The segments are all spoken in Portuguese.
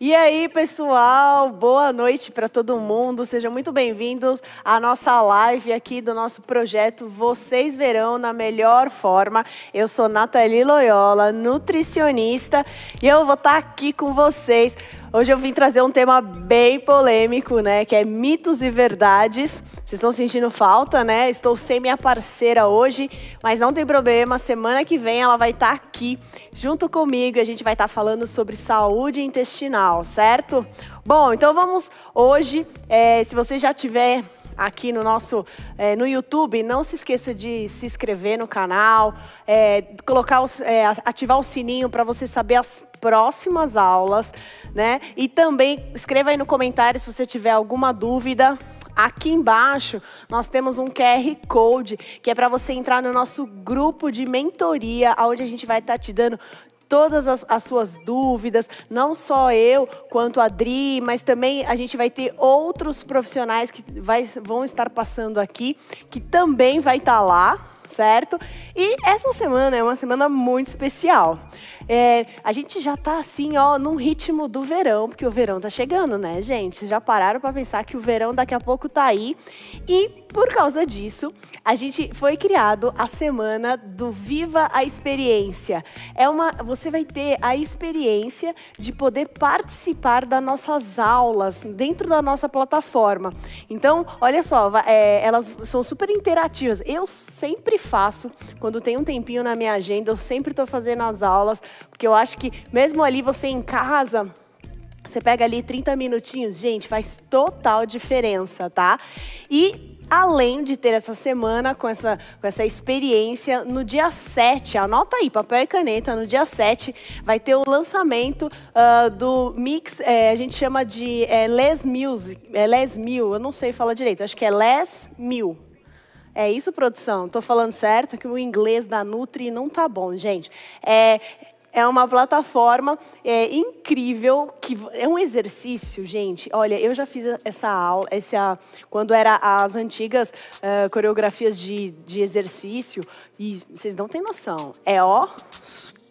E aí, pessoal, boa noite para todo mundo. Sejam muito bem-vindos à nossa live aqui do nosso projeto Vocês Verão na Melhor Forma. Eu sou Nathalie Loyola, nutricionista, e eu vou estar aqui com vocês. Hoje eu vim trazer um tema bem polêmico, né, que é mitos e verdades. Vocês estão sentindo falta, né? Estou sem minha parceira hoje, mas não tem problema. Semana que vem ela vai estar aqui junto comigo e a gente vai estar falando sobre saúde intestinal, certo? Bom, então vamos hoje. É, se você já tiver aqui no nosso é, no YouTube, não se esqueça de se inscrever no canal, é, colocar é, ativar o sininho para você saber as próximas aulas, né? E também escreva aí no comentário se você tiver alguma dúvida. Aqui embaixo nós temos um QR Code que é para você entrar no nosso grupo de mentoria, onde a gente vai estar tá te dando todas as, as, suas dúvidas, não só eu quanto a Dri, mas também a gente vai ter outros profissionais que vai, vão estar passando aqui, que também vai estar tá lá, certo? E essa semana é uma semana muito especial. É, a gente já está assim, ó, num ritmo do verão, porque o verão está chegando, né, gente? Já pararam para pensar que o verão daqui a pouco está aí. E por causa disso, a gente foi criado a semana do Viva a Experiência. É uma, você vai ter a experiência de poder participar das nossas aulas dentro da nossa plataforma. Então, olha só, é, elas são super interativas. Eu sempre faço, quando tem um tempinho na minha agenda, eu sempre estou fazendo as aulas porque eu acho que mesmo ali você em casa, você pega ali 30 minutinhos, gente, faz total diferença, tá? E além de ter essa semana com essa, com essa experiência, no dia 7, anota aí, papel e caneta, no dia 7 vai ter o lançamento uh, do Mix, é, a gente chama de é, Les Music, é Les Mil, eu não sei falar direito, acho que é Les Mil. É isso, produção? Estou falando certo que o inglês da Nutri não tá bom, gente. É, é uma plataforma é, incrível, que é um exercício, gente. Olha, eu já fiz essa aula, essa, quando era as antigas uh, coreografias de, de exercício, e vocês não têm noção. É ó,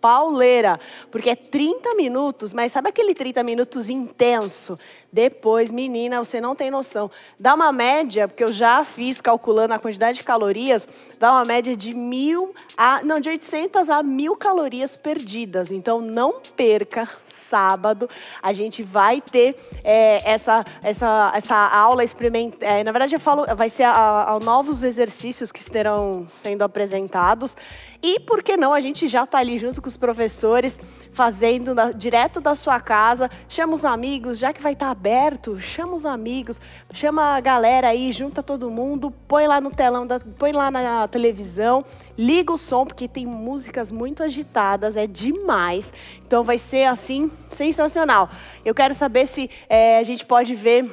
pauleira, porque é 30 minutos, mas sabe aquele 30 minutos intenso? Depois, menina, você não tem noção. Dá uma média, porque eu já fiz calculando a quantidade de calorias, dá uma média de mil a, não, de 800 a mil calorias perdidas. Então, não perca sábado a gente vai ter é, essa, essa, essa aula experimental. É, na verdade, eu falo, vai ser a, a novos exercícios que estarão sendo apresentados. E por que não? A gente já está ali junto com os professores, fazendo na, direto da sua casa. Chama os amigos, já que vai estar tá aberto, chama os amigos, chama a galera aí, junta todo mundo, põe lá no telão, da, põe lá na televisão, liga o som, porque tem músicas muito agitadas, é demais. Então vai ser assim, sensacional. Eu quero saber se é, a gente pode ver.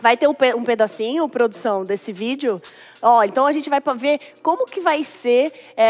Vai ter um, pedacinho, produção, desse vídeo Ó, então a gente vai ver como que vai ser é,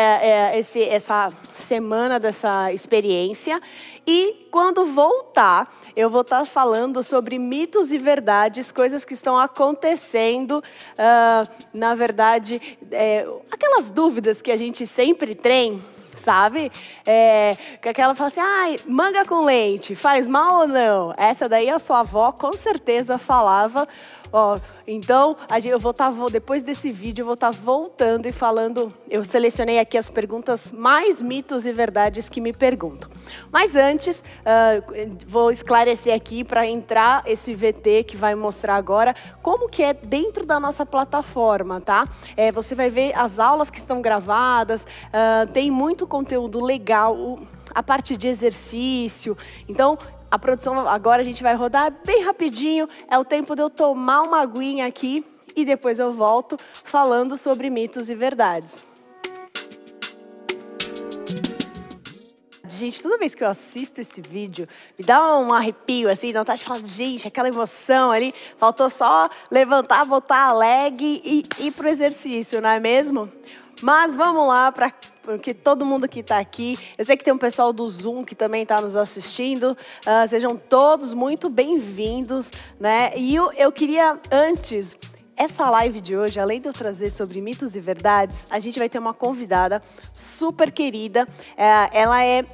é, esse, essa semana dessa experiência. E quando voltar, eu vou estar falando sobre mitos e verdades, coisas que estão acontecendo. Uh, na verdade, é, aquelas dúvidas que a gente sempre tem, sabe? É, que aquela fala assim, ah, manga com leite, faz mal ou não? Essa daí a sua avó com certeza falava. Ó, então, eu vou estar, tá, depois desse vídeo, eu vou estar tá voltando e falando. Eu selecionei aqui as perguntas mais mitos e verdades que me perguntam. Mas antes, uh, vou esclarecer aqui para entrar esse VT que vai mostrar agora como que é dentro da nossa plataforma, tá? É, você vai ver as aulas que estão gravadas, uh, tem muito conteúdo legal. a parte de exercício. Então, a produção agora a gente vai rodar bem rapidinho. É o tempo de eu tomar uma aguinha aqui e depois eu volto falando sobre mitos e verdades. Gente, toda vez que eu assisto esse vídeo, me dá um arrepio, assim, dá vontade de falar, gente, aquela emoção ali, faltou só levantar, botar a leg e ir pro exercício, não é mesmo? Mas vamos lá para porque todo mundo que está aqui, eu sei que tem um pessoal do Zoom que também está nos assistindo, uh, sejam todos muito bem-vindos, né? E eu, eu queria antes essa live de hoje, além de eu trazer sobre mitos e verdades, a gente vai ter uma convidada super querida. É, ela é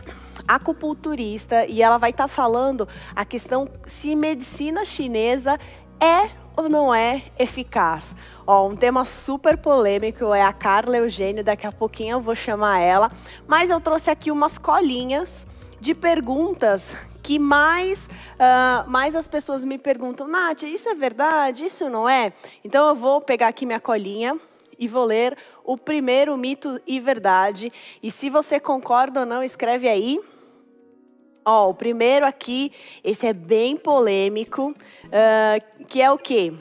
acupunturista e ela vai estar tá falando a questão se medicina chinesa é ou não é eficaz. Ó, um tema super polêmico é a Carla Eugênio, daqui a pouquinho eu vou chamar ela, mas eu trouxe aqui umas colinhas de perguntas que mais, uh, mais as pessoas me perguntam, Nath, isso é verdade? Isso não é? Então eu vou pegar aqui minha colinha e vou ler o primeiro mito e verdade. E se você concorda ou não, escreve aí. Ó, o primeiro aqui, esse é bem polêmico, uh, que é o quê?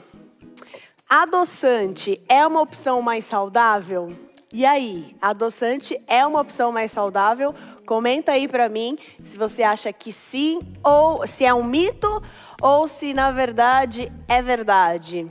Adoçante é uma opção mais saudável? E aí, adoçante é uma opção mais saudável? Comenta aí para mim se você acha que sim ou se é um mito ou se na verdade é verdade.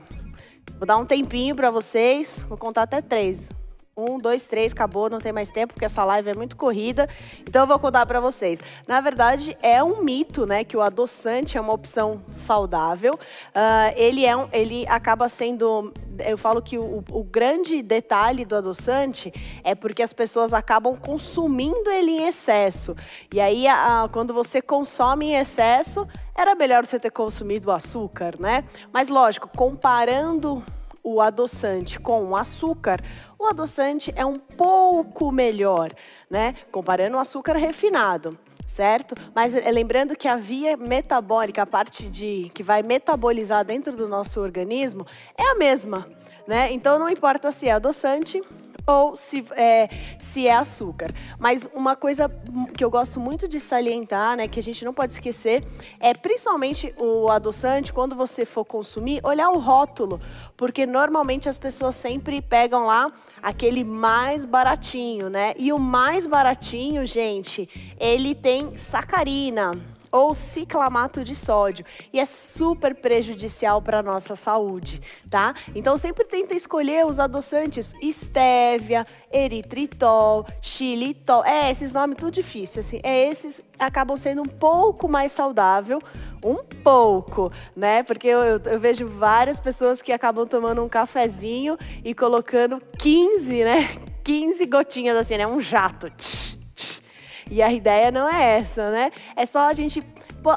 Vou dar um tempinho para vocês, vou contar até três. Um, dois, três, acabou, não tem mais tempo, porque essa live é muito corrida. Então eu vou contar para vocês. Na verdade, é um mito, né, que o adoçante é uma opção saudável. Uh, ele é um, ele acaba sendo eu falo que o, o, grande detalhe do adoçante é porque as pessoas acabam consumindo ele em excesso. E aí, quando você consome em excesso, era melhor você ter consumido o açúcar, né? Mas lógico, comparando o adoçante com o açúcar, o adoçante é um pouco melhor, né? Comparando o açúcar refinado certo? Mas é, lembrando que a via metabólica, a parte de que vai metabolizar dentro do nosso organismo, é a mesma, né? Então não importa se é adoçante ou se é, se é açúcar. Mas uma coisa que eu gosto muito de salientar, né, que a gente não pode esquecer, é principalmente o adoçante, quando você for consumir, olhar o rótulo, porque normalmente as pessoas sempre pegam lá aquele mais baratinho, né? E o mais baratinho, gente, ele tem sacarina ou ciclamato de sódio e é super prejudicial para a nossa saúde, tá? Então sempre tenta escolher os adoçantes estévia, eritritol, xilitol, é esses nomes tudo difícil, assim, é esses acabam sendo um pouco mais saudável, um pouco, né? Porque eu, eu, eu, vejo várias pessoas que acabam tomando um cafezinho e colocando 15, né? 15 gotinhas assim, né? Um jato. Tch, tch. E a ideia não é essa, né? É só a gente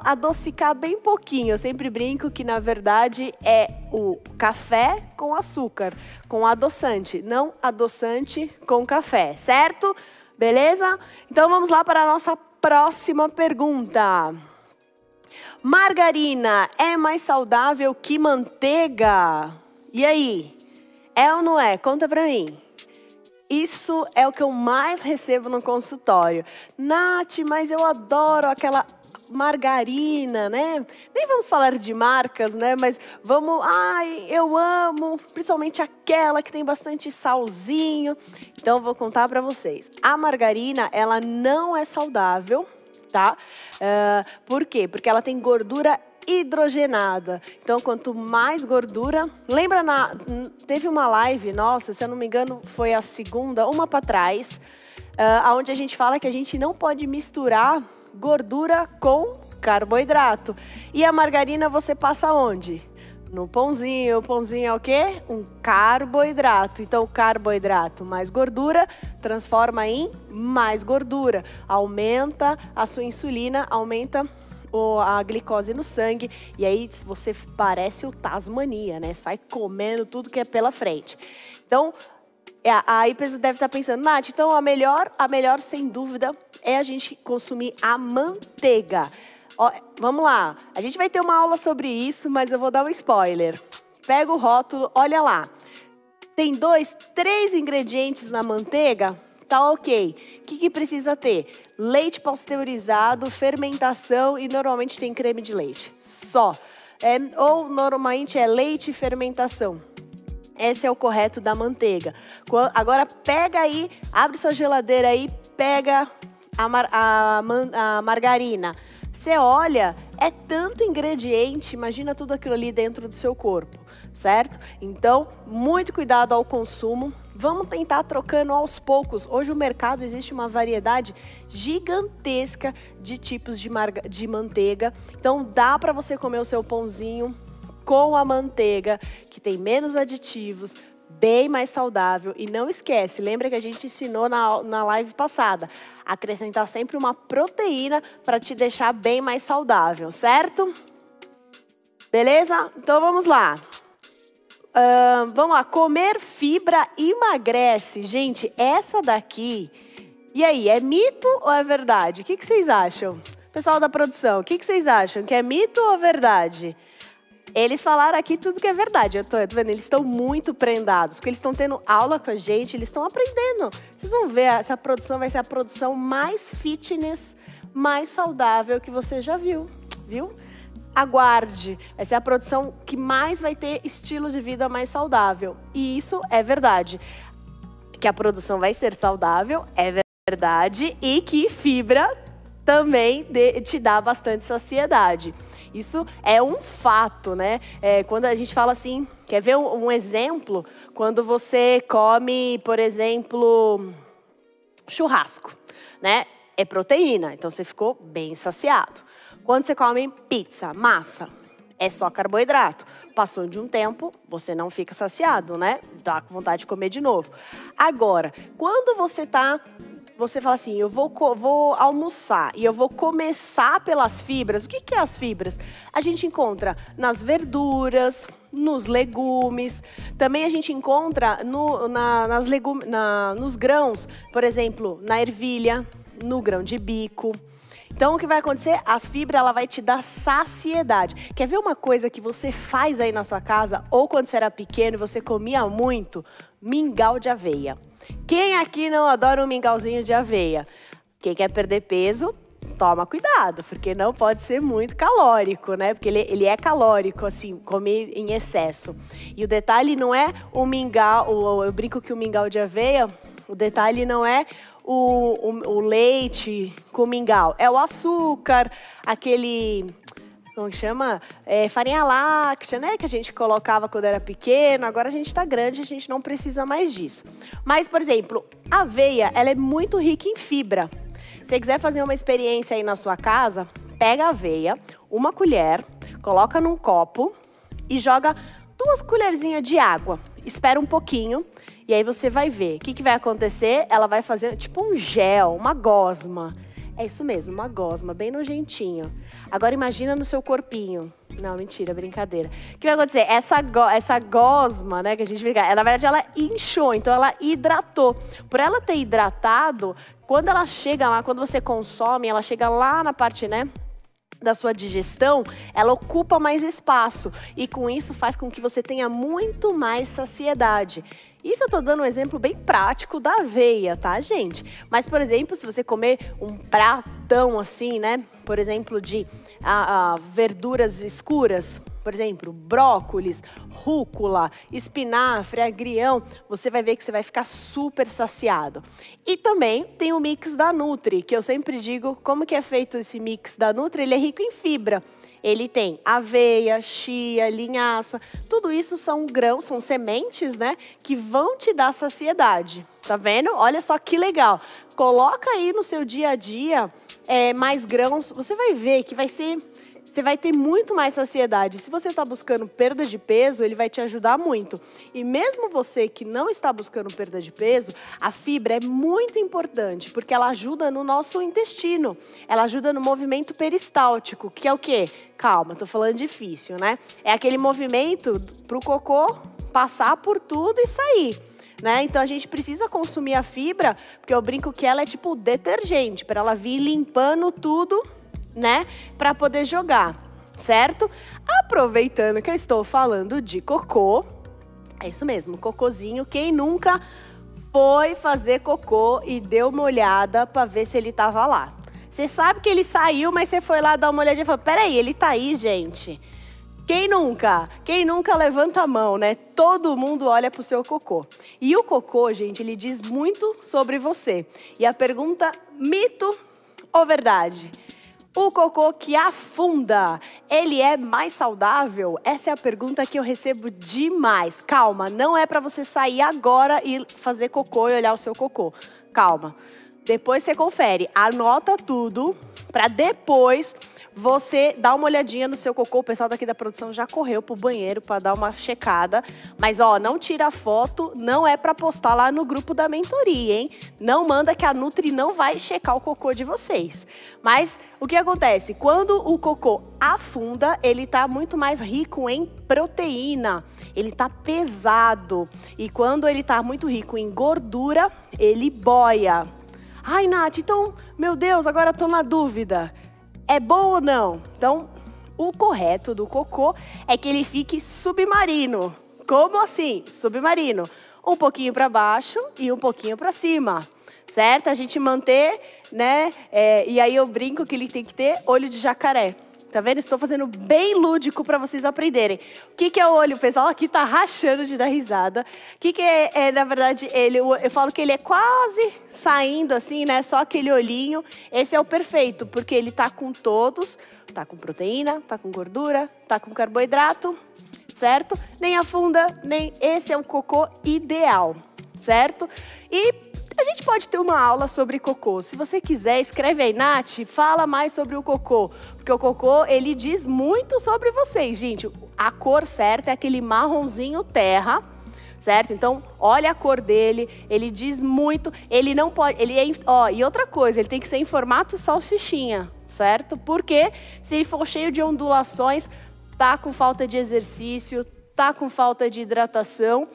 adocicar bem pouquinho. Eu sempre brinco que, na verdade, é o café com açúcar, com adoçante, não adoçante com café, certo? Beleza? Então vamos lá para a nossa próxima pergunta. Margarina é mais saudável que manteiga? E aí? É ou não é? Conta pra mim. Isso é o que eu mais recebo no consultório. Nath, mas eu adoro aquela margarina, né? Nem vamos falar de marcas, né? Mas vamos, ai, eu amo, principalmente aquela que tem bastante salzinho. Então vou contar para vocês. A margarina, ela não é saudável, tá? Uh, por quê? Porque ela tem gordura hidrogenada. Então, quanto mais gordura. Lembra na. Teve uma live, nossa, se eu não me engano, foi a segunda, uma para trás, uh, onde a gente fala que a gente não pode misturar gordura com carboidrato. E a margarina você passa onde? No pãozinho. O pãozinho é o quê? Um carboidrato. Então, carboidrato mais gordura transforma em mais gordura. Aumenta a sua insulina, aumenta a glicose no sangue e aí você parece o Tasmania, né? Sai comendo tudo que é pela frente. Então, é, aí você deve estar pensando, Nath, então a melhor, a melhor sem dúvida é a gente consumir a manteiga. Ó, vamos lá, a gente vai ter uma aula sobre isso, mas eu vou dar um spoiler. Pega o rótulo, olha lá. Tem dois, três ingredientes na manteiga tá ok. O que, que precisa ter? Leite pasteurizado, fermentação e normalmente tem creme de leite. Só. É, ou normalmente é leite e fermentação. Esse é o correto da manteiga. Agora pega aí, abre sua geladeira aí, pega a, mar, a, a margarina. Você olha, é tanto ingrediente, imagina tudo aquilo ali dentro do seu corpo, certo? Então, muito cuidado ao consumo. Vamos tentar trocando aos poucos. Hoje o mercado existe uma variedade gigantesca de tipos de, de manteiga. Então dá para você comer o seu pãozinho com a manteiga, que tem menos aditivos, bem mais saudável. E não esquece, lembra que a gente ensinou na, na live passada, acrescentar sempre uma proteína para te deixar bem mais saudável, certo? Beleza? Então vamos lá. Vamos lá, comer fibra emagrece. Gente, essa daqui. E aí, é mito ou é verdade? O que, que vocês acham? Pessoal da produção, o que, que vocês acham? Que é mito ou verdade? Eles falaram aqui tudo que é verdade. Eu tô, eu tô vendo, eles estão muito prendados, porque eles estão tendo aula com a gente, eles estão aprendendo. Vocês vão ver, essa produção vai ser a produção mais fitness, mais saudável que você já viu, viu? Aguarde, vai ser a produção que mais vai ter estilo de vida mais saudável. E isso é verdade. Que a produção vai ser saudável, é verdade, e que fibra também te dá bastante saciedade. Isso é um fato, né? É, quando a gente fala assim, quer ver um, um exemplo? Quando você come, por exemplo, churrasco, né? É proteína, então você ficou bem saciado. Quando você come pizza, massa, é só carboidrato. Passou de um tempo, você não fica saciado, né? Dá vontade de comer de novo. Agora, quando você está você fala assim, eu vou, vou almoçar e eu vou começar pelas fibras. O que, que é as fibras? A gente encontra nas verduras, nos legumes. Também a gente encontra no, na, nas legum, na, nos grãos, por exemplo, na ervilha, no grão de bico. Então, o que vai acontecer? As fibras, ela vai te dar saciedade. Quer ver uma coisa que você faz aí na sua casa, ou quando você era pequeno e você comia muito? Mingau de aveia. Quem aqui não adora um mingauzinho de aveia? Quem quer perder peso, toma cuidado, porque não pode ser muito calórico, né? Porque ele, ele é calórico, assim, comer em excesso. E o detalhe não é o mingau, eu brinco que o mingau de aveia, o detalhe não é o, o, o leite com mingau, é o açúcar, aquele como chama? É, farinha láctea, né? Que a gente colocava quando era pequeno. Agora a gente está grande, a gente não precisa mais disso. Mas, por exemplo, a aveia, ela é muito rica em fibra. Se você quiser fazer uma experiência aí na sua casa, pega a aveia, uma colher, coloca num copo e joga duas colherzinhas de água. Espera um pouquinho e aí você vai ver. O que, que vai acontecer? Ela vai fazer tipo um gel, uma gosma. É isso mesmo, uma gosma, bem nojentinho. Agora imagina no seu corpinho. Não, mentira, brincadeira. O que vai acontecer? Essa, go essa gosma, né, que a gente fica, na verdade ela inchou, então ela hidratou. Por ela ter hidratado, quando ela chega lá, quando você consome, ela chega lá na parte, né, da sua digestão, ela ocupa mais espaço e com isso faz com que você tenha muito mais saciedade. Isso eu estou dando um exemplo bem prático da aveia, tá, gente? Mas, por exemplo, se você comer um pratão assim, né? Por exemplo, de a, a, verduras escuras, por exemplo, brócolis, rúcula, espinafre, agrião, você vai ver que você vai ficar super saciado. E também tem o mix da Nutri, que eu sempre digo, como que é feito esse mix da Nutri? Ele é rico em fibra. Ele tem aveia, chia, linhaça, tudo isso são grãos, são sementes, né, que vão te dar saciedade. Tá vendo? Olha só que legal. Coloca aí no seu dia a dia é, mais grãos, você vai ver que vai ser você vai ter muito mais saciedade. Se você está buscando perda de peso, ele vai te ajudar muito. E mesmo você que não está buscando perda de peso, a fibra é muito importante, porque ela ajuda no nosso intestino. Ela ajuda no movimento peristáltico, que é o quê? Calma, estou falando difícil, né? É aquele movimento para o cocô passar por tudo e sair. Né? Então a gente precisa consumir a fibra, porque eu brinco que ela é tipo detergente, para ela vir limpando tudo né, para poder jogar, certo? Aproveitando que eu estou falando de cocô, é isso mesmo, cocôzinho. Quem nunca foi fazer cocô e deu uma olhada para ver se ele estava lá? Você sabe que ele saiu, mas você foi lá dar uma olhadinha e falou: peraí, ele tá aí, gente. Quem nunca? Quem nunca levanta a mão, né? Todo mundo olha pro seu cocô. E o cocô, gente, ele diz muito sobre você. E a pergunta: mito ou verdade? O cocô que afunda, ele é mais saudável? Essa é a pergunta que eu recebo demais. Calma, não é para você sair agora e fazer cocô e olhar o seu cocô. Calma. Depois você confere, anota tudo para depois você dá uma olhadinha no seu cocô. O pessoal daqui da produção já correu pro banheiro para dar uma checada. Mas, ó, não tira foto, não é para postar lá no grupo da mentoria, hein? Não manda que a Nutri não vai checar o cocô de vocês. Mas o que acontece? Quando o cocô afunda, ele está muito mais rico em proteína, ele está pesado. E quando ele está muito rico em gordura, ele boia. Ai, Nath, então, meu Deus, agora estou na dúvida. É bom ou não? Então, o correto do cocô é que ele fique submarino. Como assim? Submarino. Um pouquinho para baixo e um pouquinho para cima certo? A gente manter, né? É, e aí eu brinco que ele tem que ter olho de jacaré. Tá vendo? Estou fazendo bem lúdico para vocês aprenderem. O que, que é o olho? O pessoal aqui tá rachando de dar risada. O que, que é, é, na verdade, ele? Eu falo que ele é quase saindo assim, né? Só aquele olhinho. Esse é o perfeito, porque ele tá com todos. Tá com proteína, tá com gordura, tá com carboidrato, certo? Nem afunda, nem. Esse é um cocô ideal, certo? E a gente pode ter uma aula sobre cocô. Se você quiser, escreve aí, Nath, fala mais sobre o cocô. Porque o cocô, ele diz muito sobre vocês, gente. A cor certa é aquele marronzinho terra, certo? Então, olha a cor dele, ele diz muito, ele não pode, ele é, ó, e outra coisa, ele tem que ser em formato salsichinha, certo? Porque se ele for cheio de ondulações, tá com falta de exercício, tá com falta de hidratação,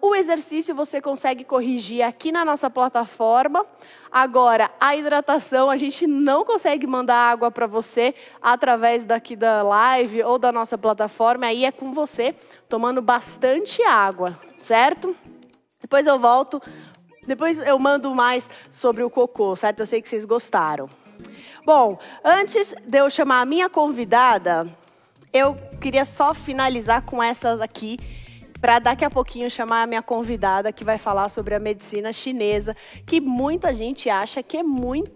o exercício você consegue corrigir aqui na nossa plataforma. Agora, a hidratação, a gente não consegue mandar água para você através daqui da live ou da nossa plataforma. Aí é com você, tomando bastante água, certo? Depois eu volto, depois eu mando mais sobre o cocô, certo? Eu sei que vocês gostaram. Bom, antes de eu chamar a minha convidada, eu queria só finalizar com essas aqui para daqui a pouquinho chamar a minha convidada que vai falar sobre a medicina chinesa, que muita gente acha que é muito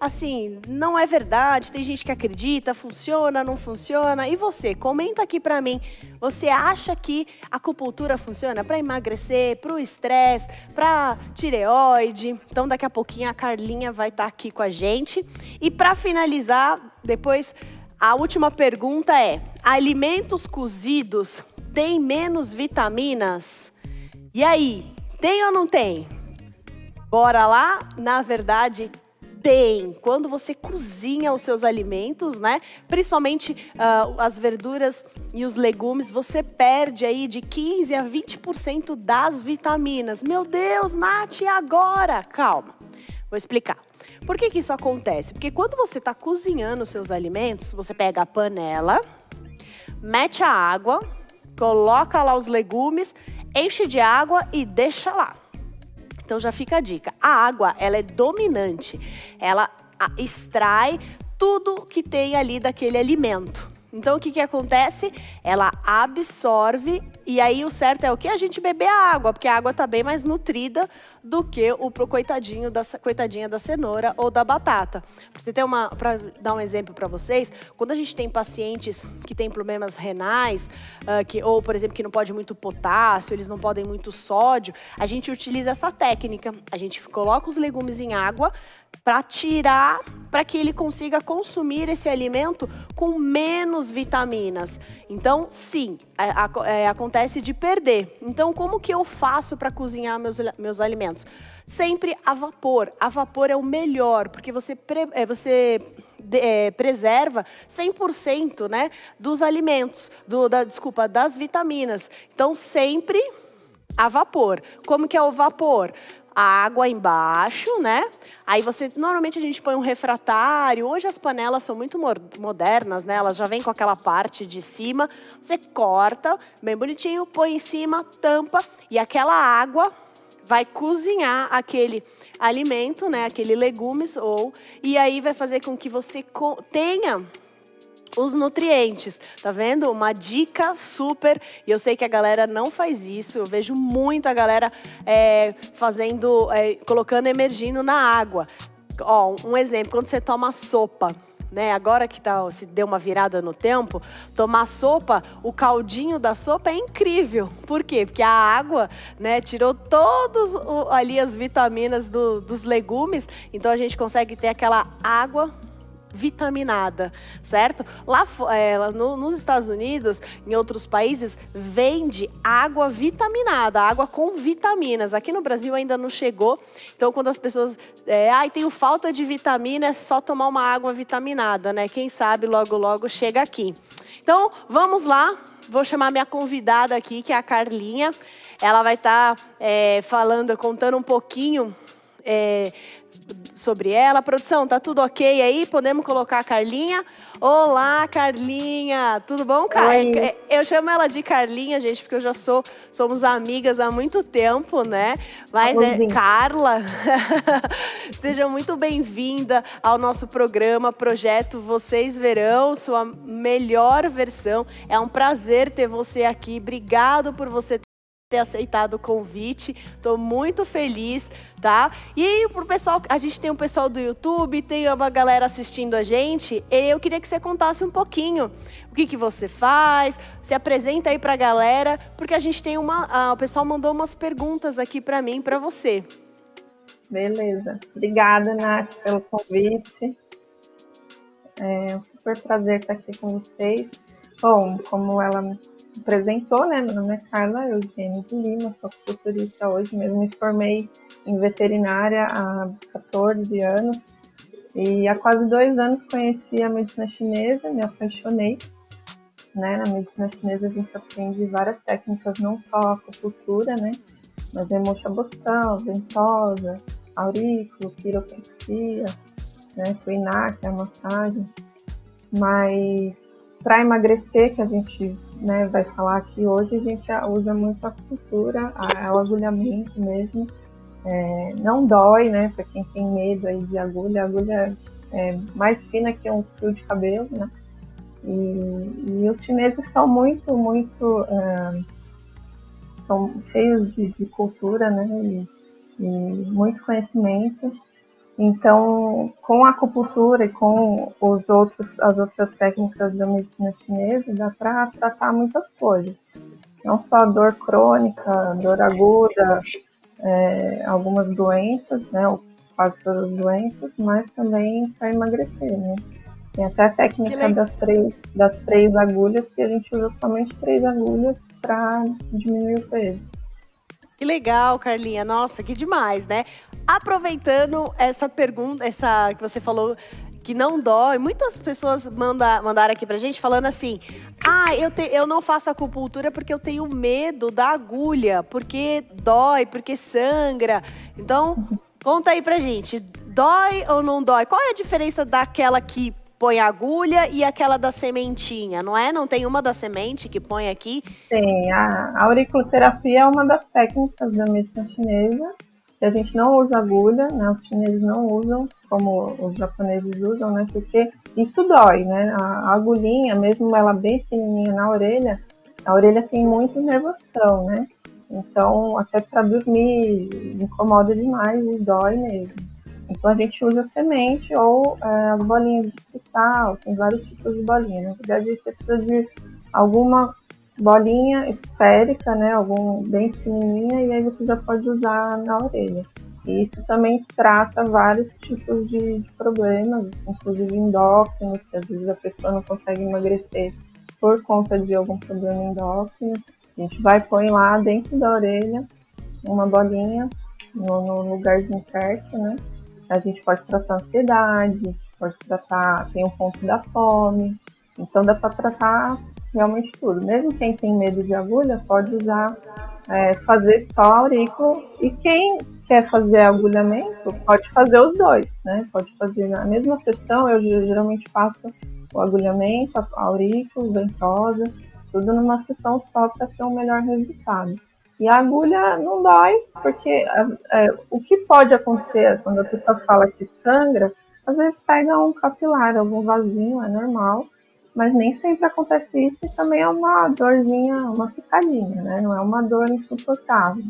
assim, não é verdade, tem gente que acredita, funciona, não funciona. E você, comenta aqui para mim, você acha que acupuntura funciona para emagrecer, para o estresse, para tireoide? Então daqui a pouquinho a Carlinha vai estar tá aqui com a gente. E para finalizar, depois a última pergunta é: alimentos cozidos tem menos vitaminas? E aí, tem ou não tem? Bora lá? Na verdade, tem. Quando você cozinha os seus alimentos, né? Principalmente uh, as verduras e os legumes, você perde aí de 15 a 20% das vitaminas. Meu Deus, Nath, e agora? Calma, vou explicar. Por que, que isso acontece? Porque quando você está cozinhando os seus alimentos, você pega a panela, mete a água, coloca lá os legumes, enche de água e deixa lá. Então já fica a dica. A água, ela é dominante. Ela extrai tudo que tem ali daquele alimento. Então o que, que acontece? Ela absorve e aí o certo é o que? A gente beber a água, porque a água está bem mais nutrida do que o pro coitadinho da, coitadinha da cenoura ou da batata. Para você ter uma, para dar um exemplo para vocês, quando a gente tem pacientes que têm problemas renais, uh, que, ou por exemplo que não pode muito potássio, eles não podem muito sódio, a gente utiliza essa técnica. A gente coloca os legumes em água, para tirar, para que ele consiga consumir esse alimento com menos vitaminas. Então, sim, é, acontece de perder. Então, como que eu faço para cozinhar meus, meus alimentos? Sempre a vapor. A vapor é o melhor, porque você, pre, é, você é, preserva 100% né, dos alimentos, do, da, desculpa, das vitaminas. Então, sempre a vapor. Como que é o vapor? A água embaixo, né? Aí você, normalmente a gente põe um refratário. Hoje as panelas são muito modernas, né? Elas já vêm com aquela parte de cima. Você corta, bem bonitinho, põe em cima, tampa e aquela água vai cozinhar aquele alimento, né? Aquele legumes ou e aí vai fazer com que você tenha os nutrientes. Tá vendo? Uma dica super. E eu sei que a galera não faz isso. Eu vejo muita galera é, fazendo, é, colocando emergindo na água. Ó, um exemplo, quando você toma sopa, né? Agora que tá, se deu uma virada no tempo, tomar sopa, o caldinho da sopa é incrível. Por quê? Porque a água, né, tirou todos ali as vitaminas do, dos legumes, então a gente consegue ter aquela água vitaminada, certo? Lá é, no, nos Estados Unidos, em outros países, vende água vitaminada, água com vitaminas. Aqui no Brasil ainda não chegou. Então, quando as pessoas, é, ai, tenho falta de vitamina, é só tomar uma água vitaminada, né? Quem sabe logo logo chega aqui. Então, vamos lá. Vou chamar minha convidada aqui, que é a Carlinha. Ela vai estar tá, é, falando, contando um pouquinho é, sobre ela. Produção, tá tudo ok aí? Podemos colocar a Carlinha? Olá, Carlinha! Tudo bom, Carlinha? É, eu chamo ela de Carlinha, gente, porque eu já sou, somos amigas há muito tempo, né? Mas é Carla. Seja muito bem-vinda ao nosso programa, Projeto Vocês Verão, sua melhor versão. É um prazer ter você aqui. Obrigado por você ter aceitado o convite. Estou muito feliz, tá? E pro pessoal, a gente tem um pessoal do YouTube, tem uma galera assistindo a gente. eu queria que você contasse um pouquinho o que, que você faz, se apresenta aí para a galera, porque a gente tem uma, a, o pessoal mandou umas perguntas aqui para mim, para você. Beleza. Obrigada, Nath, pelo convite. É um super prazer estar aqui com vocês. Bom, como ela apresentou, né? Meu nome é Carla Eugênio de Lima, sou futurista hoje mesmo, me formei em veterinária há 14 anos e há quase dois anos conheci a medicina chinesa, me apaixonei. Né? Na medicina chinesa a gente aprende várias técnicas, não só acupuntura, né? Mas hemoxabostão, ventosa, aurículo, quiropraxia, né? Suinac, a massagem. Mas para emagrecer, que a gente né, vai falar aqui hoje, a gente usa muito a cultura, o agulhamento mesmo. É, não dói, né? Para quem tem medo aí de agulha, a agulha é mais fina que um fio de cabelo, né? E, e os chineses são muito, muito uh, são cheios de, de cultura, né? E, e muito conhecimento. Então, com a acupuntura e com os outros, as outras técnicas da medicina chinesa, dá para tratar muitas coisas. Não só dor crônica, dor aguda, é, algumas doenças, né, ou quase todas as doenças, mas também para emagrecer, né. Tem até a técnica das três, das três agulhas, que a gente usa somente três agulhas para diminuir o peso. Que legal, Carlinha. Nossa, que demais, né? Aproveitando essa pergunta, essa que você falou que não dói. Muitas pessoas manda, mandaram aqui pra gente falando assim: ah, eu, te, eu não faço acupuntura porque eu tenho medo da agulha, porque dói, porque sangra. Então, conta aí pra gente: dói ou não dói? Qual é a diferença daquela que põe a agulha e aquela da sementinha, não é? Não tem uma da semente que põe aqui? Tem. A auriculoterapia é uma das técnicas da medicina chinesa que a gente não usa agulha, né? Os chineses não usam, como os japoneses usam, né? Porque isso dói, né? A agulhinha, mesmo ela bem pequenininha na orelha, a orelha tem muita inervação, né? Então, até para dormir, incomoda demais e dói mesmo. Então, a gente usa semente ou é, as bolinhas de cristal, tem vários tipos de bolinha. Na verdade, você precisa de alguma bolinha esférica, né, algum bem pequenininha, e aí você já pode usar na orelha. E isso também trata vários tipos de, de problemas, inclusive endócrinos, que às vezes a pessoa não consegue emagrecer por conta de algum problema endócrino. A gente vai põe lá dentro da orelha uma bolinha no, no lugarzinho certo, né? A gente pode tratar ansiedade, pode tratar, tem um ponto da fome. Então dá para tratar realmente tudo. Mesmo quem tem medo de agulha pode usar, é, fazer só aurículo. E quem quer fazer agulhamento pode fazer os dois, né? Pode fazer na mesma sessão. Eu geralmente faço o agulhamento, aurículo, ventosa, tudo numa sessão só para ter um melhor resultado. E a agulha não dói, porque é, o que pode acontecer quando a pessoa fala que sangra, às vezes pega um capilar, algum vasinho, é normal, mas nem sempre acontece isso e também é uma dorzinha, uma picadinha, né? Não é uma dor insuportável.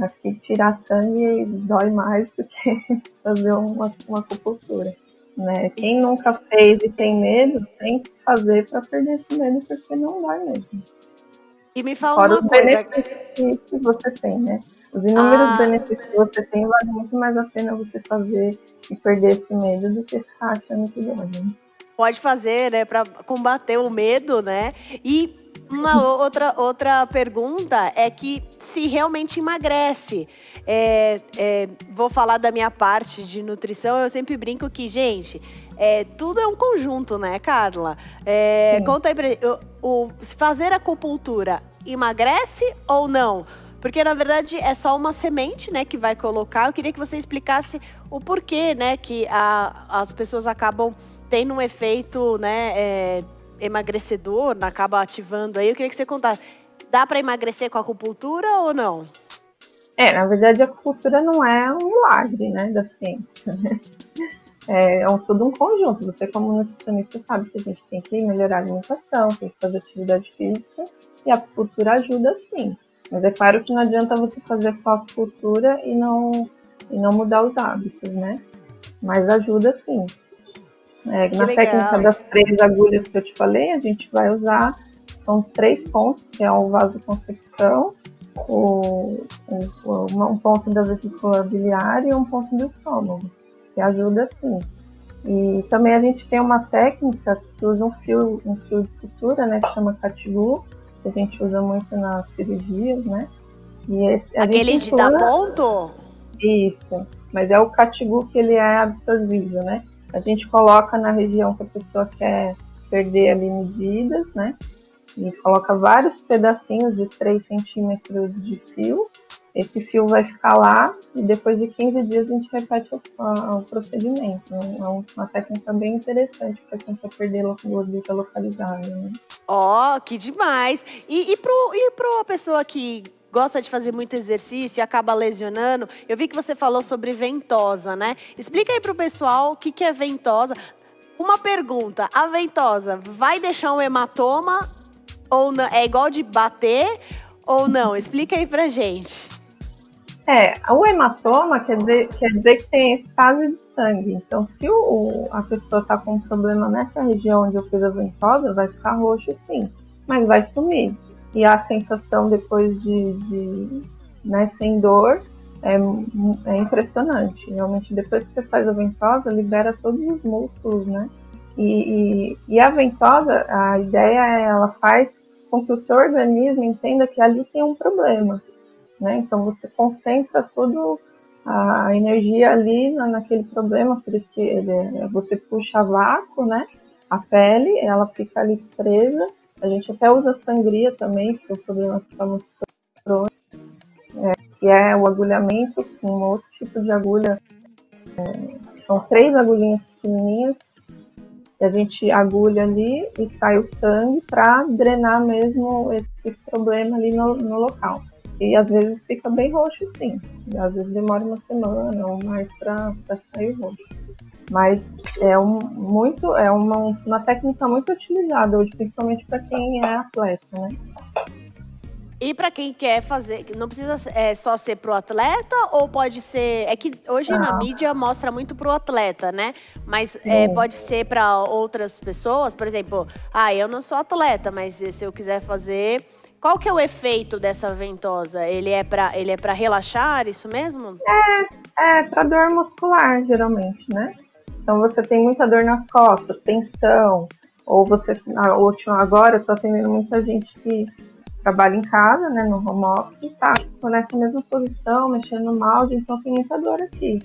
Acho que tirar sangue dói mais do que fazer uma, uma acupuntura. Né? Quem nunca fez e tem medo, tem que fazer para perder esse medo, porque não dói mesmo. E me fala Fora uma coisa. benefícios que você tem, né? Os inúmeros ah. benefícios que você tem, vale muito mais a pena você fazer e perder esse medo do que ficar achando que dói. Né? Pode fazer, né, para combater o medo, né? E uma outra, outra pergunta é que se realmente emagrece. É, é, vou falar da minha parte de nutrição, eu sempre brinco que, gente, é, tudo é um conjunto, né, Carla? É, conta aí pra o, o, fazer acupuntura emagrece ou não? Porque, na verdade, é só uma semente, né, que vai colocar. Eu queria que você explicasse o porquê, né, que a, as pessoas acabam tendo um efeito, né, é, emagrecedor, acaba ativando aí. Eu queria que você contasse. Dá para emagrecer com a acupuntura ou não? É, na verdade, a acupuntura não é um milagre, né, da ciência, né? É, é um, todo um conjunto. Você, como nutricionista, sabe que a gente tem que melhorar a alimentação, tem que fazer atividade física, e a acupuntura ajuda sim. Mas é claro que não adianta você fazer só acupuntura e não, e não mudar os hábitos, né? Mas ajuda sim. É, na legal. técnica das três agulhas que eu te falei, a gente vai usar, são três pontos, que é o vasoconcepção, o, o, um ponto da vesícula biliar e um ponto do estômago que ajuda sim. E também a gente tem uma técnica que usa um fio, um fio de sutura, né, que chama catigu, que a gente usa muito nas cirurgias, né? E esse, Aquele de dar ponto? Isso, mas é o catigu que ele é absorvível, né? A gente coloca na região que a pessoa quer perder ali medidas, né? E coloca vários pedacinhos de 3 centímetros de fio esse fio vai ficar lá e depois de 15 dias a gente repete o, a, o procedimento. É uma técnica bem interessante para quem quer perder gordura localizada. Né? Ó, oh, que demais! E, e para pro pessoa que gosta de fazer muito exercício e acaba lesionando, eu vi que você falou sobre ventosa, né? Explica aí para o pessoal o que, que é ventosa. Uma pergunta, a ventosa vai deixar um hematoma ou não? É igual de bater ou não? Explica aí pra gente. É, o hematoma quer dizer, quer dizer que tem estase de sangue. Então, se o, a pessoa está com um problema nessa região onde eu fiz a ventosa, vai ficar roxo sim, mas vai sumir. E a sensação depois de, de né, sem dor é, é impressionante. Realmente, depois que você faz a ventosa, libera todos os músculos, né? E, e, e a ventosa, a ideia é ela faz com que o seu organismo entenda que ali tem um problema né? Então você concentra toda a energia ali naquele problema, por isso que ele, é, você puxa vácuo, né? A pele, ela fica ali presa. A gente até usa sangria também, se o problema fica muito crônico, é, que é o agulhamento com um outro tipo de agulha. É, são três agulhinhas pequenininhas que a gente agulha ali e sai o sangue para drenar mesmo esse problema ali no, no local. E às vezes fica bem roxo, sim. Às vezes demora uma semana ou mais para sair roxo. Mas é um, muito, é uma, uma técnica muito utilizada hoje, principalmente para quem é atleta, né? E para quem quer fazer, não precisa é, só ser pro atleta ou pode ser. É que hoje ah. na mídia mostra muito pro atleta, né? Mas é, pode ser para outras pessoas, por exemplo, ah, eu não sou atleta, mas se eu quiser fazer, qual que é o efeito dessa ventosa? Ele é para ele é para relaxar, isso mesmo? É, é para dor muscular, geralmente, né? Então você tem muita dor nas costas, tensão, ou você agora eu tô atendendo muita gente que trabalha em casa, né, no home office, tá nessa mesma posição, mexendo no mouse, então tem muita dor aqui.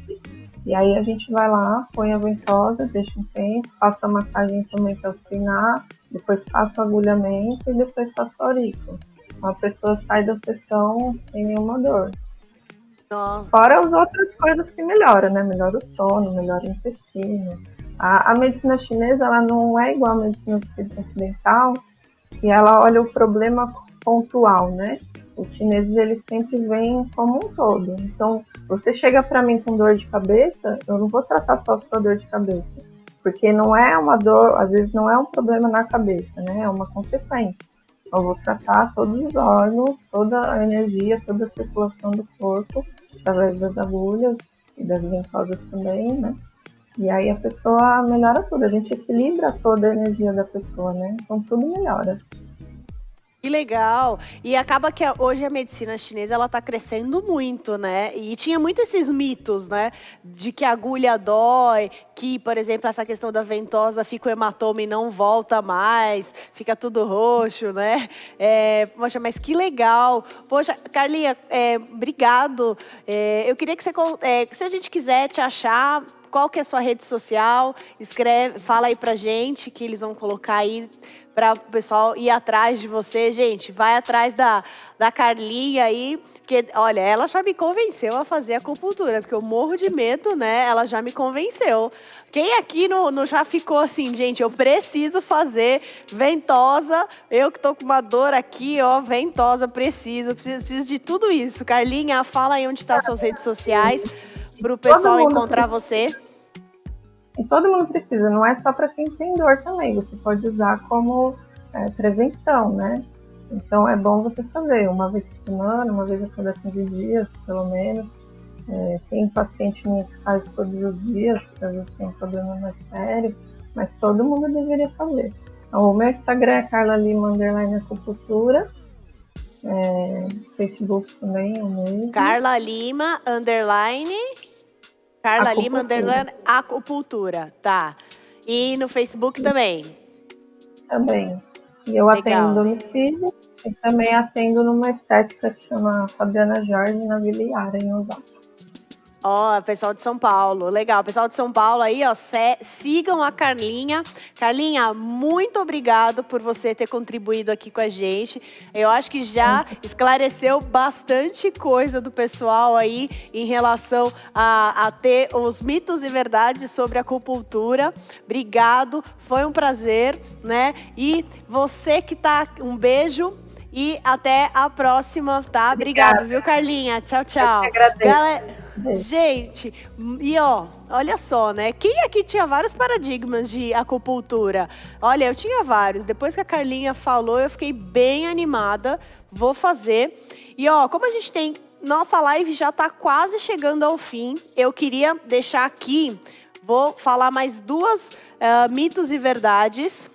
E aí a gente vai lá, põe a ventosa, deixa um tempo, faça a massagem também para treinar, depois faço agulhamento e depois faço o aurículo. Então a pessoa sai da sessão sem nenhuma dor. Nossa. Fora as outras coisas que melhoram, né? Melhora o sono, melhora o intestino. A, a medicina chinesa, ela não é igual à medicina ocidental, e ela olha o problema pontual, né? Os chineses, eles sempre vêm como um todo. Então, você chega para mim com dor de cabeça, eu não vou tratar só a sua dor de cabeça porque não é uma dor, às vezes não é um problema na cabeça, né? É uma consequência. Eu vou tratar todos os órgãos, toda a energia, toda a circulação do corpo, através das agulhas e das ventosas também, né? E aí a pessoa melhora tudo, a gente equilibra toda a energia da pessoa, né? Então tudo melhora. Que legal. E acaba que hoje a medicina chinesa ela está crescendo muito, né? E tinha muito esses mitos, né? De que a agulha dói, que, por exemplo, essa questão da ventosa fica o hematoma e não volta mais, fica tudo roxo, né? É, poxa, mas que legal. Poxa, Carlinha, é, obrigado. É, eu queria que você, é, se a gente quiser te achar, qual que é a sua rede social? Escreve, fala aí pra gente que eles vão colocar aí para o pessoal ir atrás de você. Gente, vai atrás da, da Carlinha aí, porque, olha, ela já me convenceu a fazer acupuntura, porque eu morro de medo, né? Ela já me convenceu. Quem aqui não, não já ficou assim, gente, eu preciso fazer ventosa, eu que tô com uma dor aqui, ó, ventosa, preciso, preciso, preciso de tudo isso. Carlinha, fala aí onde tá suas redes sociais, para o pessoal encontrar você. E todo mundo precisa, não é só para quem tem dor também. Você pode usar como é, prevenção, né? Então é bom você fazer uma vez por semana, uma vez a cada 15 dias, pelo menos. É, tem paciente minha que faz todos os dias, porque às vezes tem um problema mais sério, mas todo mundo deveria fazer. Então, o meu Instagram é Carla Lima Underline Acupuntura. É, Facebook também é o mesmo. Carla Lima Underline Carla Lima, underline, acupuntura, tá. E no Facebook também? Também. E eu Legal. atendo domicílio e também atendo numa estética que chama Fabiana Jorge, na Vila Iara, em Osasco. Ó, oh, pessoal de São Paulo, legal. Pessoal de São Paulo aí, ó, sigam a Carlinha. Carlinha, muito obrigado por você ter contribuído aqui com a gente. Eu acho que já esclareceu bastante coisa do pessoal aí em relação a, a ter os mitos e verdades sobre a acupuntura. Obrigado, foi um prazer, né? E você que tá, um beijo e até a próxima, tá? Obrigado, viu, Carlinha? Tchau, tchau. Eu que agradeço. Galera, Gente, e ó, olha só, né? Quem aqui tinha vários paradigmas de acupuntura? Olha, eu tinha vários. Depois que a Carlinha falou, eu fiquei bem animada. Vou fazer. E ó, como a gente tem. Nossa live já tá quase chegando ao fim. Eu queria deixar aqui. Vou falar mais duas uh, mitos e verdades.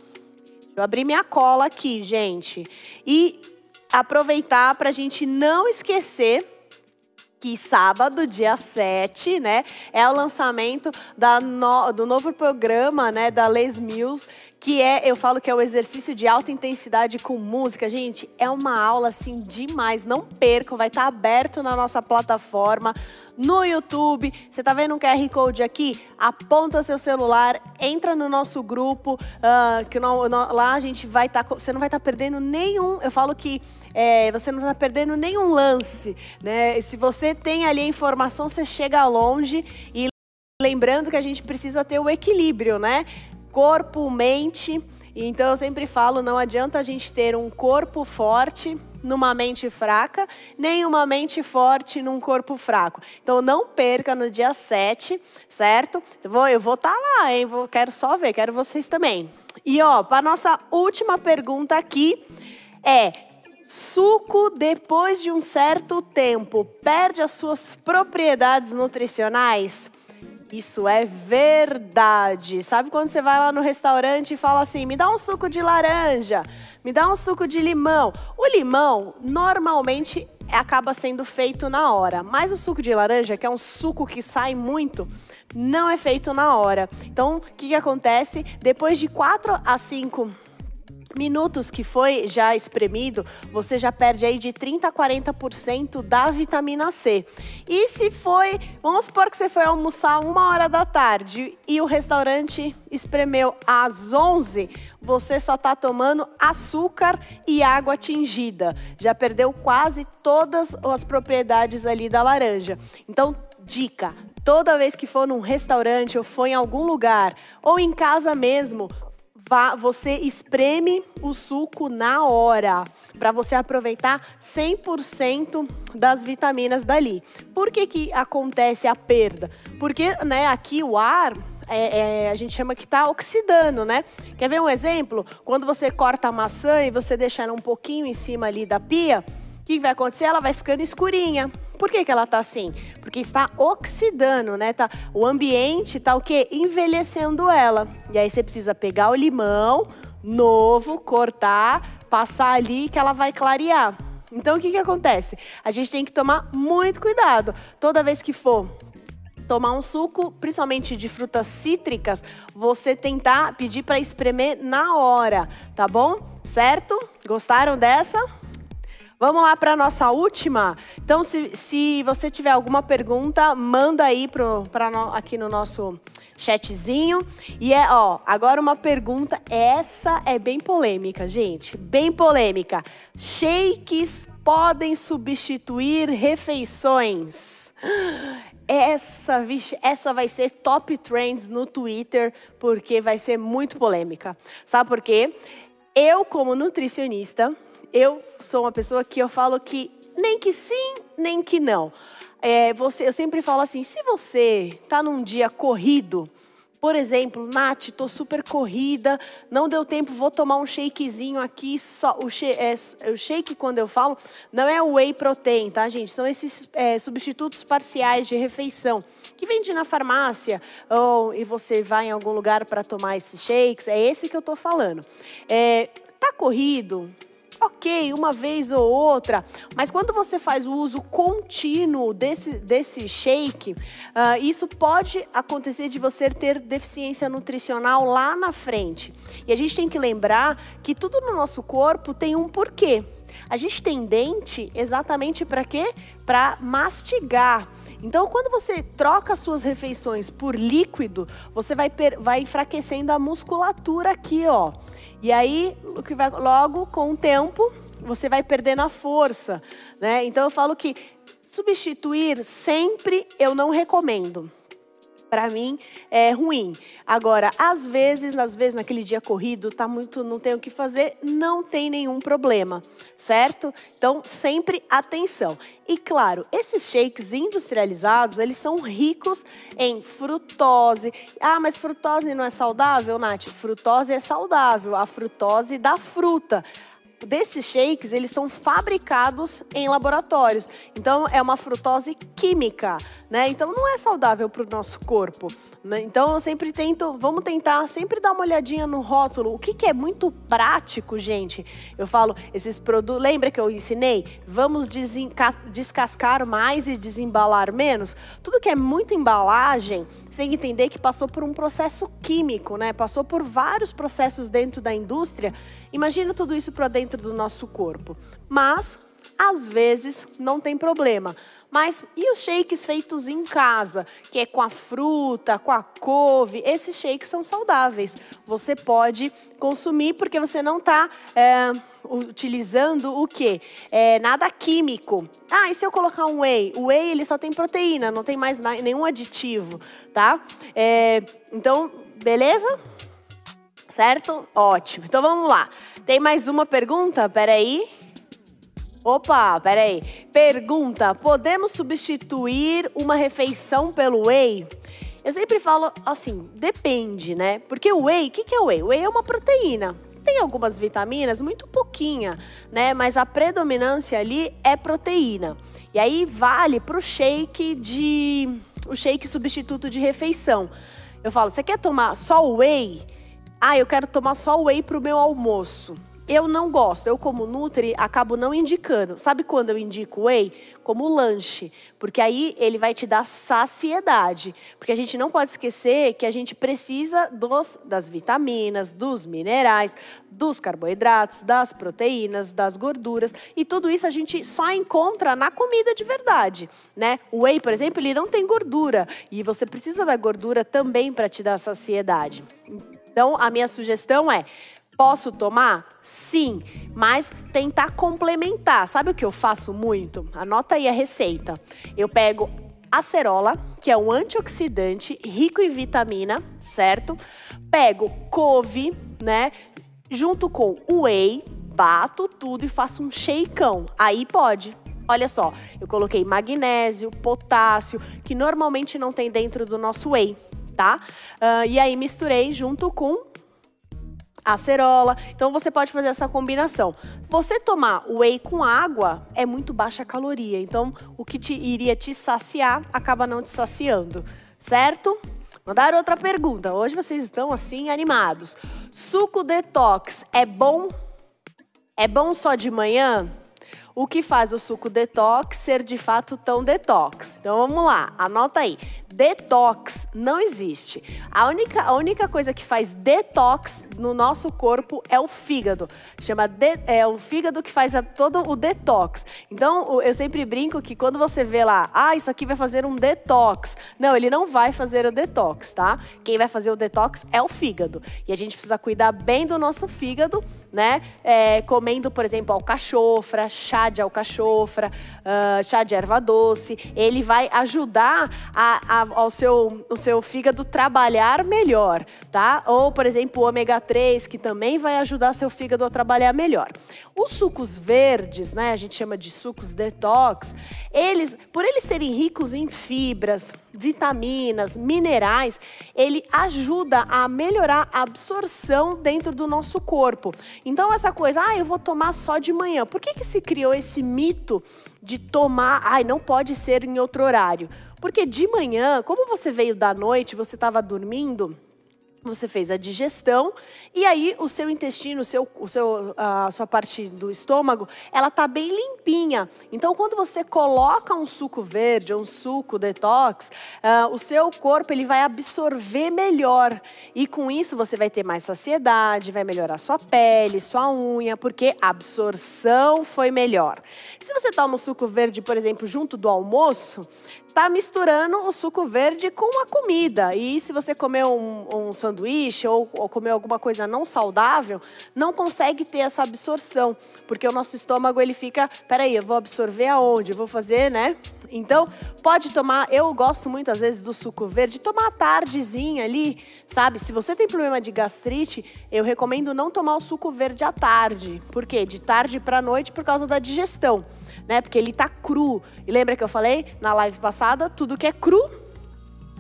Eu abri minha cola aqui, gente. E aproveitar para a gente não esquecer que sábado, dia 7, né, é o lançamento no, do novo programa, né, da Les Mills, que é, eu falo que é o exercício de alta intensidade com música. Gente, é uma aula assim demais. Não percam, vai estar aberto na nossa plataforma, no YouTube. Você tá vendo um QR Code aqui? Aponta seu celular, entra no nosso grupo, uh, que no, no, lá a gente vai estar. Tá, você não vai estar tá perdendo nenhum. Eu falo que é, você não está perdendo nenhum lance, né? Se você tem ali a informação, você chega longe e lembrando que a gente precisa ter o equilíbrio, né? corpo, mente. Então eu sempre falo, não adianta a gente ter um corpo forte numa mente fraca, nem uma mente forte num corpo fraco. Então não perca no dia 7, certo? Eu vou eu vou estar tá lá, hein? Vou, quero só ver, quero vocês também. E ó, para nossa última pergunta aqui é: suco depois de um certo tempo perde as suas propriedades nutricionais? Isso é verdade. Sabe quando você vai lá no restaurante e fala assim: me dá um suco de laranja, me dá um suco de limão. O limão normalmente acaba sendo feito na hora, mas o suco de laranja, que é um suco que sai muito, não é feito na hora. Então, o que, que acontece? Depois de 4 a 5 minutos que foi já espremido, você já perde aí de 30 a 40% da vitamina C. E se foi, vamos supor que você foi almoçar uma hora da tarde e o restaurante espremeu às 11, você só está tomando açúcar e água tingida. Já perdeu quase todas as propriedades ali da laranja. Então, dica, toda vez que for num restaurante ou for em algum lugar ou em casa mesmo, você espreme o suco na hora, para você aproveitar 100% das vitaminas dali. Por que, que acontece a perda? Porque né, aqui o ar é, é, a gente chama que está oxidando, né? Quer ver um exemplo? Quando você corta a maçã e você deixa ela um pouquinho em cima ali da pia, o que vai acontecer? Ela vai ficando escurinha. Por que, que ela está assim? Porque está oxidando, né? Tá, o ambiente está o quê? Envelhecendo ela. E aí você precisa pegar o limão novo, cortar, passar ali que ela vai clarear. Então, o que, que acontece? A gente tem que tomar muito cuidado. Toda vez que for tomar um suco, principalmente de frutas cítricas, você tentar pedir para espremer na hora, tá bom? Certo? Gostaram dessa? Vamos lá para a nossa última. Então, se, se você tiver alguma pergunta, manda aí pro, pra no, aqui no nosso chatzinho. E é, ó, agora uma pergunta. Essa é bem polêmica, gente. Bem polêmica. Shakes podem substituir refeições? Essa, vixe, essa vai ser top trends no Twitter, porque vai ser muito polêmica. Sabe por quê? Eu, como nutricionista, eu sou uma pessoa que eu falo que nem que sim, nem que não. É, você, eu sempre falo assim, se você está num dia corrido, por exemplo, Nath, tô super corrida, não deu tempo, vou tomar um shakezinho aqui. Só o, shake, é, o shake, quando eu falo, não é whey protein, tá, gente? São esses é, substitutos parciais de refeição que vende na farmácia ou e você vai em algum lugar para tomar esses shakes. É esse que eu tô falando. É, tá corrido? Ok, uma vez ou outra, mas quando você faz o uso contínuo desse, desse shake, uh, isso pode acontecer de você ter deficiência nutricional lá na frente. E a gente tem que lembrar que tudo no nosso corpo tem um porquê. A gente tem dente exatamente para quê? Para mastigar. Então, quando você troca suas refeições por líquido, você vai, vai enfraquecendo a musculatura aqui, ó. E aí, o que vai logo com o tempo, você vai perdendo a força, né? Então eu falo que substituir sempre eu não recomendo para mim é ruim. Agora, às vezes, às vezes naquele dia corrido, tá muito, não tem o que fazer, não tem nenhum problema, certo? Então, sempre atenção. E claro, esses shakes industrializados, eles são ricos em frutose. Ah, mas frutose não é saudável, Nath? Frutose é saudável, a frutose da fruta desses shakes, eles são fabricados em laboratórios. Então, é uma frutose química, né? Então, não é saudável para o nosso corpo. Né? Então, eu sempre tento, vamos tentar sempre dar uma olhadinha no rótulo. O que, que é muito prático, gente? Eu falo, esses produtos, lembra que eu ensinei? Vamos descascar mais e desembalar menos? Tudo que é muito embalagem, que entender que passou por um processo químico, né? Passou por vários processos dentro da indústria Imagina tudo isso para dentro do nosso corpo. Mas, às vezes, não tem problema. Mas e os shakes feitos em casa, que é com a fruta, com a couve? Esses shakes são saudáveis. Você pode consumir porque você não está é, utilizando o quê? É, nada químico. Ah, e se eu colocar um whey? O whey ele só tem proteína, não tem mais nenhum aditivo, tá? É, então, beleza? Certo? Ótimo. Então vamos lá. Tem mais uma pergunta? Peraí. Opa, peraí. Pergunta: podemos substituir uma refeição pelo whey? Eu sempre falo assim, depende, né? Porque o whey, o que, que é o whey? O whey é uma proteína. Tem algumas vitaminas, muito pouquinha, né? Mas a predominância ali é proteína. E aí vale para o shake de. o shake substituto de refeição. Eu falo, você quer tomar só o whey? Ah, eu quero tomar só whey para o meu almoço. Eu não gosto, eu como Nutri acabo não indicando. Sabe quando eu indico whey? Como lanche, porque aí ele vai te dar saciedade. Porque a gente não pode esquecer que a gente precisa dos, das vitaminas, dos minerais, dos carboidratos, das proteínas, das gorduras. E tudo isso a gente só encontra na comida de verdade. Né? O whey, por exemplo, ele não tem gordura. E você precisa da gordura também para te dar saciedade. Então, a minha sugestão é: posso tomar? Sim, mas tentar complementar. Sabe o que eu faço muito? Anota aí a receita. Eu pego acerola, que é um antioxidante rico em vitamina, certo? Pego couve, né? Junto com whey, bato tudo e faço um shakeão. Aí pode. Olha só, eu coloquei magnésio, potássio, que normalmente não tem dentro do nosso whey tá? Uh, e aí misturei junto com acerola. Então você pode fazer essa combinação. Você tomar whey com água é muito baixa caloria. Então o que te, iria te saciar acaba não te saciando, certo? Mandaram outra pergunta. Hoje vocês estão assim animados. Suco detox é bom? É bom só de manhã? O que faz o suco detox ser de fato tão detox? Então vamos lá, anota aí. Detox não existe. A única, a única coisa que faz detox no nosso corpo é o fígado. Chama de, é o fígado que faz a, todo o detox. Então, eu sempre brinco que quando você vê lá, ah, isso aqui vai fazer um detox. Não, ele não vai fazer o detox, tá? Quem vai fazer o detox é o fígado. E a gente precisa cuidar bem do nosso fígado, né? É, comendo, por exemplo, alcachofra, chá de alcachofra, uh, chá de erva doce. Ele vai ajudar a, a ao seu, o seu fígado trabalhar melhor, tá? Ou, por exemplo, o ômega 3, que também vai ajudar seu fígado a trabalhar melhor. Os sucos verdes, né, a gente chama de sucos detox, eles, por eles serem ricos em fibras, vitaminas, minerais, ele ajuda a melhorar a absorção dentro do nosso corpo. Então essa coisa, ah, eu vou tomar só de manhã. Por que que se criou esse mito de tomar, ai, não pode ser em outro horário? Porque de manhã, como você veio da noite, você estava dormindo, você fez a digestão e aí o seu intestino, o seu, o seu, a sua parte do estômago, ela tá bem limpinha. Então, quando você coloca um suco verde, um suco detox, uh, o seu corpo ele vai absorver melhor e com isso você vai ter mais saciedade, vai melhorar sua pele, sua unha, porque a absorção foi melhor. Se você toma o suco verde, por exemplo, junto do almoço, tá misturando o suco verde com a comida. E se você comer um, um ou, ou comer alguma coisa não saudável, não consegue ter essa absorção, porque o nosso estômago ele fica, peraí, eu vou absorver aonde? Eu vou fazer, né? Então, pode tomar, eu gosto muito às vezes do suco verde, tomar à tardezinha ali, sabe? Se você tem problema de gastrite, eu recomendo não tomar o suco verde à tarde. Por quê? De tarde para noite por causa da digestão né? Porque ele tá cru. E lembra que eu falei na live passada, tudo que é cru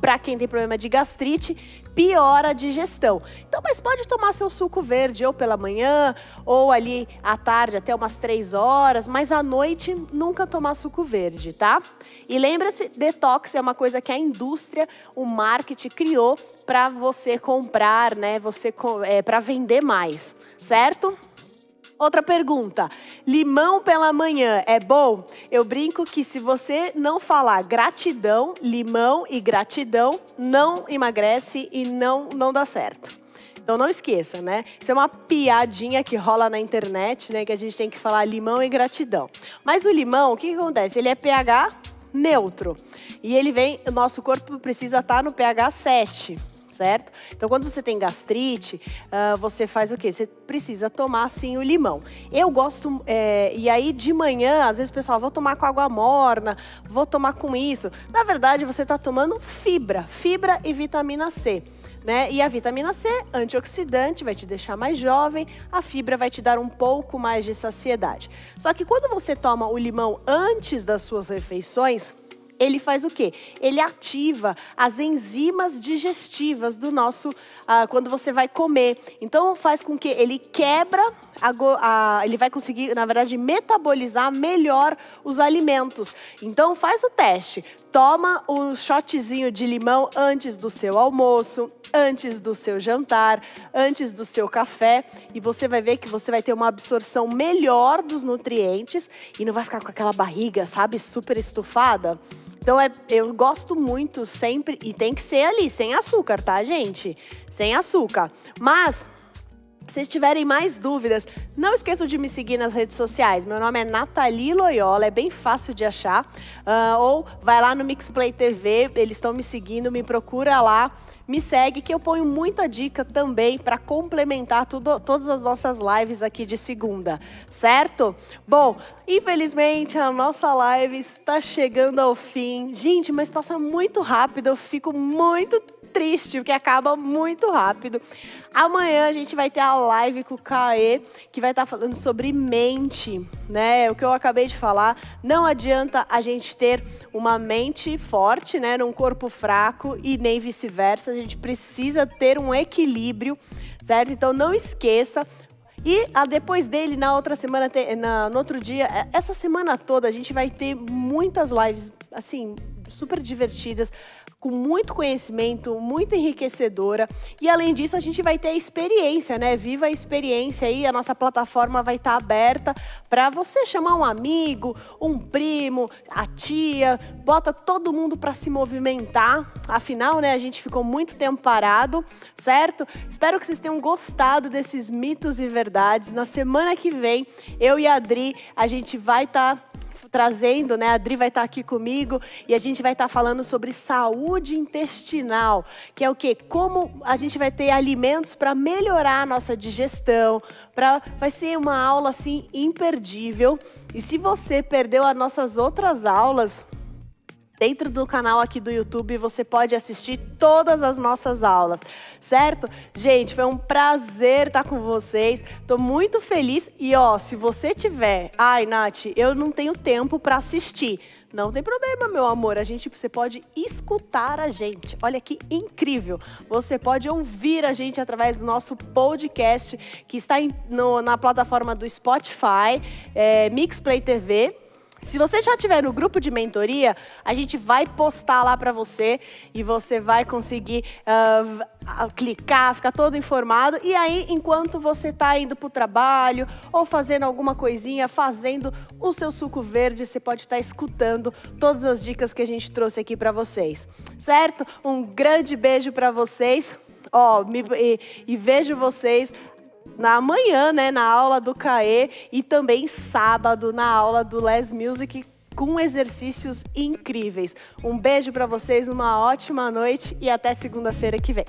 para quem tem problema de gastrite, piora a digestão. Então, mas pode tomar seu suco verde ou pela manhã, ou ali à tarde até umas três horas, mas à noite nunca tomar suco verde, tá? E lembra-se, detox é uma coisa que a indústria, o marketing criou para você comprar, né? Você é, para vender mais, certo? Outra pergunta: limão pela manhã é bom? Eu brinco que se você não falar gratidão, limão e gratidão, não emagrece e não, não dá certo. Então não esqueça, né? Isso é uma piadinha que rola na internet, né? Que a gente tem que falar limão e gratidão. Mas o limão, o que, que acontece? Ele é pH neutro. E ele vem, o nosso corpo precisa estar no pH 7 certo? Então, quando você tem gastrite, uh, você faz o quê? Você precisa tomar, sim, o limão. Eu gosto, é, e aí de manhã, às vezes o pessoal, vou tomar com água morna, vou tomar com isso. Na verdade, você está tomando fibra, fibra e vitamina C. Né? E a vitamina C, antioxidante, vai te deixar mais jovem, a fibra vai te dar um pouco mais de saciedade. Só que quando você toma o limão antes das suas refeições, ele faz o quê? Ele ativa as enzimas digestivas do nosso, ah, quando você vai comer. Então faz com que ele quebra, a, a, ele vai conseguir, na verdade, metabolizar melhor os alimentos. Então faz o teste. Toma o shotzinho de limão antes do seu almoço, antes do seu jantar, antes do seu café, e você vai ver que você vai ter uma absorção melhor dos nutrientes e não vai ficar com aquela barriga, sabe, super estufada. Então é, eu gosto muito sempre, e tem que ser ali, sem açúcar, tá, gente? Sem açúcar. Mas se tiverem mais dúvidas, não esqueçam de me seguir nas redes sociais. Meu nome é Nathalie Loyola, é bem fácil de achar. Uh, ou vai lá no Mixplay TV, eles estão me seguindo, me procura lá me segue que eu ponho muita dica também para complementar tudo, todas as nossas lives aqui de segunda, certo? Bom, infelizmente a nossa live está chegando ao fim. Gente, mas passa muito rápido, eu fico muito triste, porque acaba muito rápido. Amanhã a gente vai ter a live com o Caê, que vai estar tá falando sobre mente, né? O que eu acabei de falar. Não adianta a gente ter uma mente forte, né, num corpo fraco e nem vice-versa. A gente precisa ter um equilíbrio, certo? Então não esqueça, e ah, depois dele, na outra semana, na, no outro dia, é, essa semana toda, a gente vai ter muitas lives, assim, super divertidas com muito conhecimento, muito enriquecedora. E além disso, a gente vai ter a experiência, né? Viva a experiência aí, a nossa plataforma vai estar aberta para você chamar um amigo, um primo, a tia, bota todo mundo para se movimentar. Afinal, né, a gente ficou muito tempo parado, certo? Espero que vocês tenham gostado desses mitos e verdades. Na semana que vem, eu e a Adri, a gente vai estar tá trazendo, né? A Adri vai estar tá aqui comigo e a gente vai estar tá falando sobre saúde intestinal, que é o quê? Como a gente vai ter alimentos para melhorar a nossa digestão, para vai ser uma aula assim imperdível. E se você perdeu as nossas outras aulas, Dentro do canal aqui do YouTube você pode assistir todas as nossas aulas, certo? Gente, foi um prazer estar com vocês. Tô muito feliz e ó, se você tiver, ai, Nath, eu não tenho tempo para assistir. Não tem problema, meu amor. A gente, você pode escutar a gente. Olha que incrível. Você pode ouvir a gente através do nosso podcast que está em, no, na plataforma do Spotify, é, Mixplay TV se você já tiver no grupo de mentoria, a gente vai postar lá para você e você vai conseguir uh, clicar, ficar todo informado. E aí, enquanto você está indo para o trabalho ou fazendo alguma coisinha, fazendo o seu suco verde, você pode estar tá escutando todas as dicas que a gente trouxe aqui para vocês. Certo? Um grande beijo para vocês. Ó, oh, e, e vejo vocês na manhã, né, na aula do CAE e também sábado na aula do Les Music com exercícios incríveis. Um beijo para vocês, uma ótima noite e até segunda-feira que vem.